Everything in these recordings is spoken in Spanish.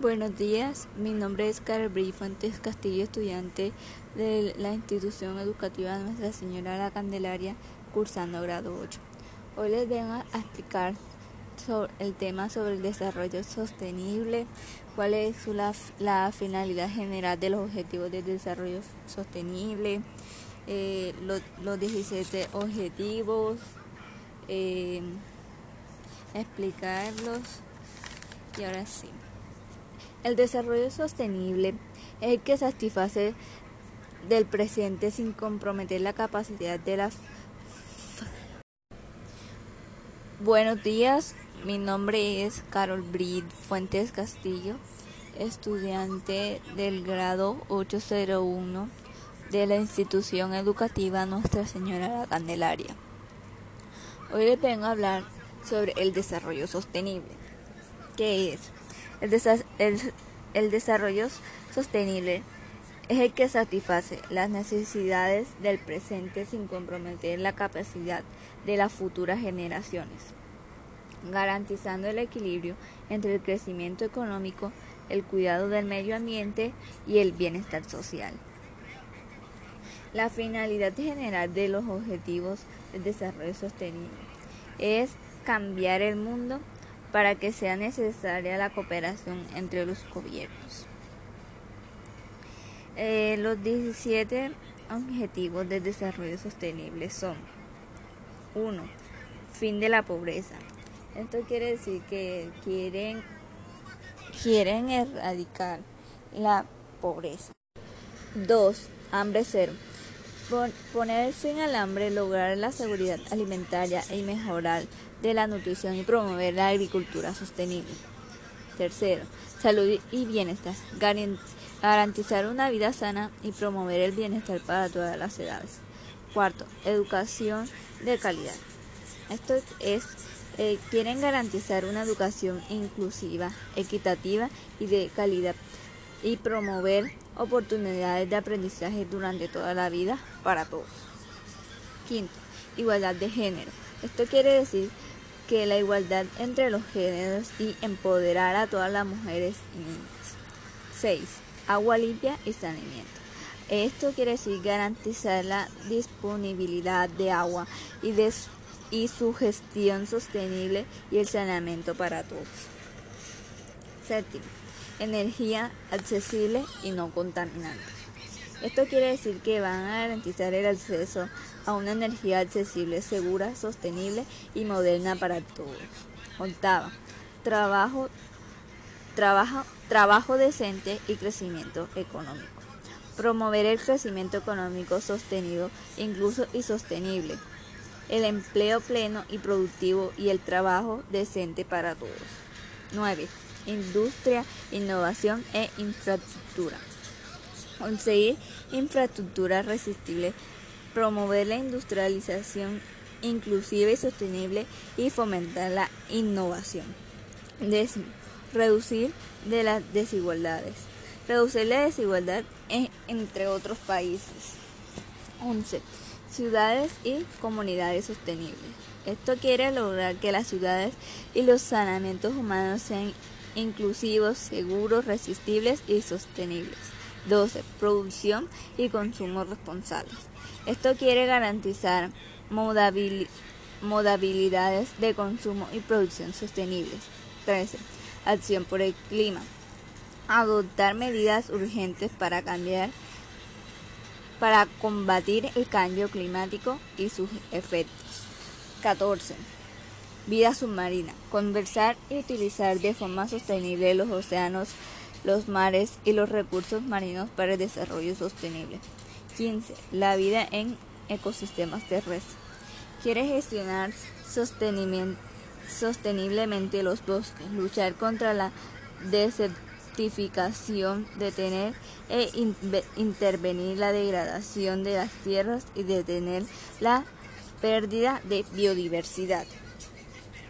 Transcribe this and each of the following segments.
Buenos días, mi nombre es Carol Bri Fuentes Castillo, estudiante de la institución educativa Nuestra Señora la Candelaria, cursando grado 8. Hoy les vengo a explicar el tema sobre el desarrollo sostenible, cuál es la, finalidad general de los objetivos de desarrollo sostenible, eh, los, 17 objetivos, eh, explicarlos y ahora sí. El desarrollo sostenible es el que satisface del presente sin comprometer la capacidad de la... Buenos días, mi nombre es Carol Brid Fuentes Castillo, estudiante del grado 801 de la institución educativa Nuestra Señora la Candelaria. Hoy les vengo a hablar sobre el desarrollo sostenible. ¿Qué es? El, desarrollo sostenible es el que satisface las necesidades del presente sin comprometer la capacidad de las futuras generaciones, garantizando el equilibrio entre el crecimiento económico, el cuidado del medio ambiente y el bienestar social. La finalidad general de los objetivos del desarrollo sostenible es cambiar el mundo para que sea necesaria la cooperación entre los gobiernos. Eh, los 17 objetivos de desarrollo sostenible son 1. Fin de la pobreza. Esto quiere decir que quieren, quieren erradicar la pobreza. 2. Hambre cero. Poner fin hambre, lograr la seguridad alimentaria y mejorar de la nutrición y promover la agricultura sostenible. Tercero, salud y bienestar. Garantizar una vida sana y promover el bienestar para todas las edades. Cuarto, educación de calidad. Esto es, eh, quieren garantizar una educación inclusiva, equitativa y de calidad y promover oportunidades de aprendizaje durante toda la vida para todos. Quinto, igualdad de género. Esto quiere decir que la igualdad entre los géneros y empoderar a todas las mujeres y niñas. 6. Agua limpia y saneamiento. Esto quiere decir garantizar la disponibilidad de agua y, y su gestión sostenible y el saneamiento para todos. Séptimo energía accesible y no contaminante. Esto quiere decir que van a garantizar el acceso a una energía accesible, segura, sostenible y moderna para todos. Octava, trabajo, trabajo, trabajo decente y crecimiento económico. Promover el crecimiento económico sostenido, incluso y sostenible. El empleo pleno y productivo y el trabajo decente para todos. 9 industria, innovación e infraestructura. Conseguir infraestructura resistible, promover la industrialización inclusiva y sostenible y fomentar la innovación. Décimo, reducir de las desigualdades. Reducir la desigualdad entre otros países. 11. Ciudades y comunidades sostenibles. Esto quiere lograr que las ciudades y los saneamientos humanos sean inclusivos, seguros, resistibles y sostenibles. 12. Producción y consumo responsables. Esto quiere garantizar modalidades de consumo y producción sostenibles. 13. Acción por el clima. Adoptar medidas urgentes para cambiar para combatir el cambio climático y sus efectos. 14 Vida submarina. Conversar y utilizar de forma sostenible los océanos, los mares y los recursos marinos para el desarrollo sostenible. 15. La vida en ecosistemas terrestres. Quiere gestionar sosteniblemente los bosques, luchar contra la desertificación, detener e intervenir la degradación de las tierras y detener la pérdida de biodiversidad.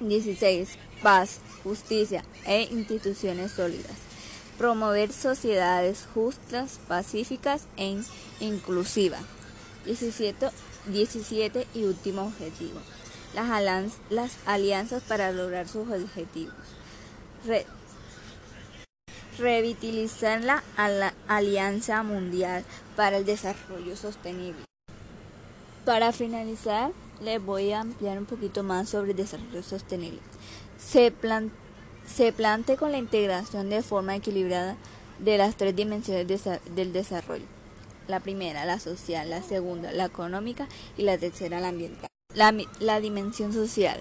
16. Paz, justicia e instituciones sólidas. Promover sociedades justas, pacíficas e inclusivas. 17, 17 y último objetivo. Las, alianzas para lograr sus objetivos. revitalizar la Alianza Mundial para el Desarrollo Sostenible. Para finalizar, les voy a ampliar un poquito más sobre el desarrollo sostenible. Se, se plantea con la integración de forma equilibrada de las tres dimensiones del desarrollo. La primera, la social, la segunda, la económica y la tercera, la ambiental. La, la dimensión social.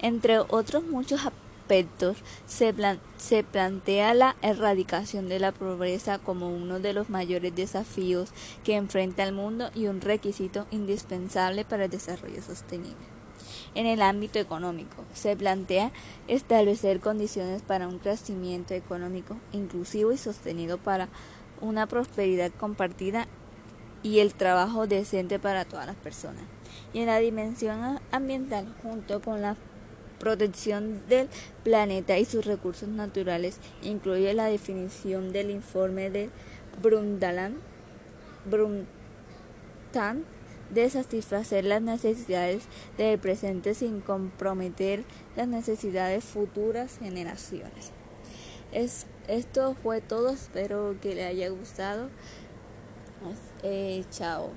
Entre otros muchos aspectos, se, se plantea la erradicación de la pobreza como uno de los mayores desafíos que enfrenta el mundo y un requisito indispensable para el desarrollo sostenible. En el ámbito económico, se plantea establecer condiciones para un crecimiento económico inclusivo y sostenido para una prosperidad compartida y el trabajo decente para todas las personas. Y en la dimensión ambiental, junto con la protección del planeta y sus recursos naturales incluye la definición del informe de Brundtland, de satisfacer las necesidades del presente sin comprometer las necesidades de futuras generaciones. Es, esto fue todo, espero que le haya gustado. Eh, chao.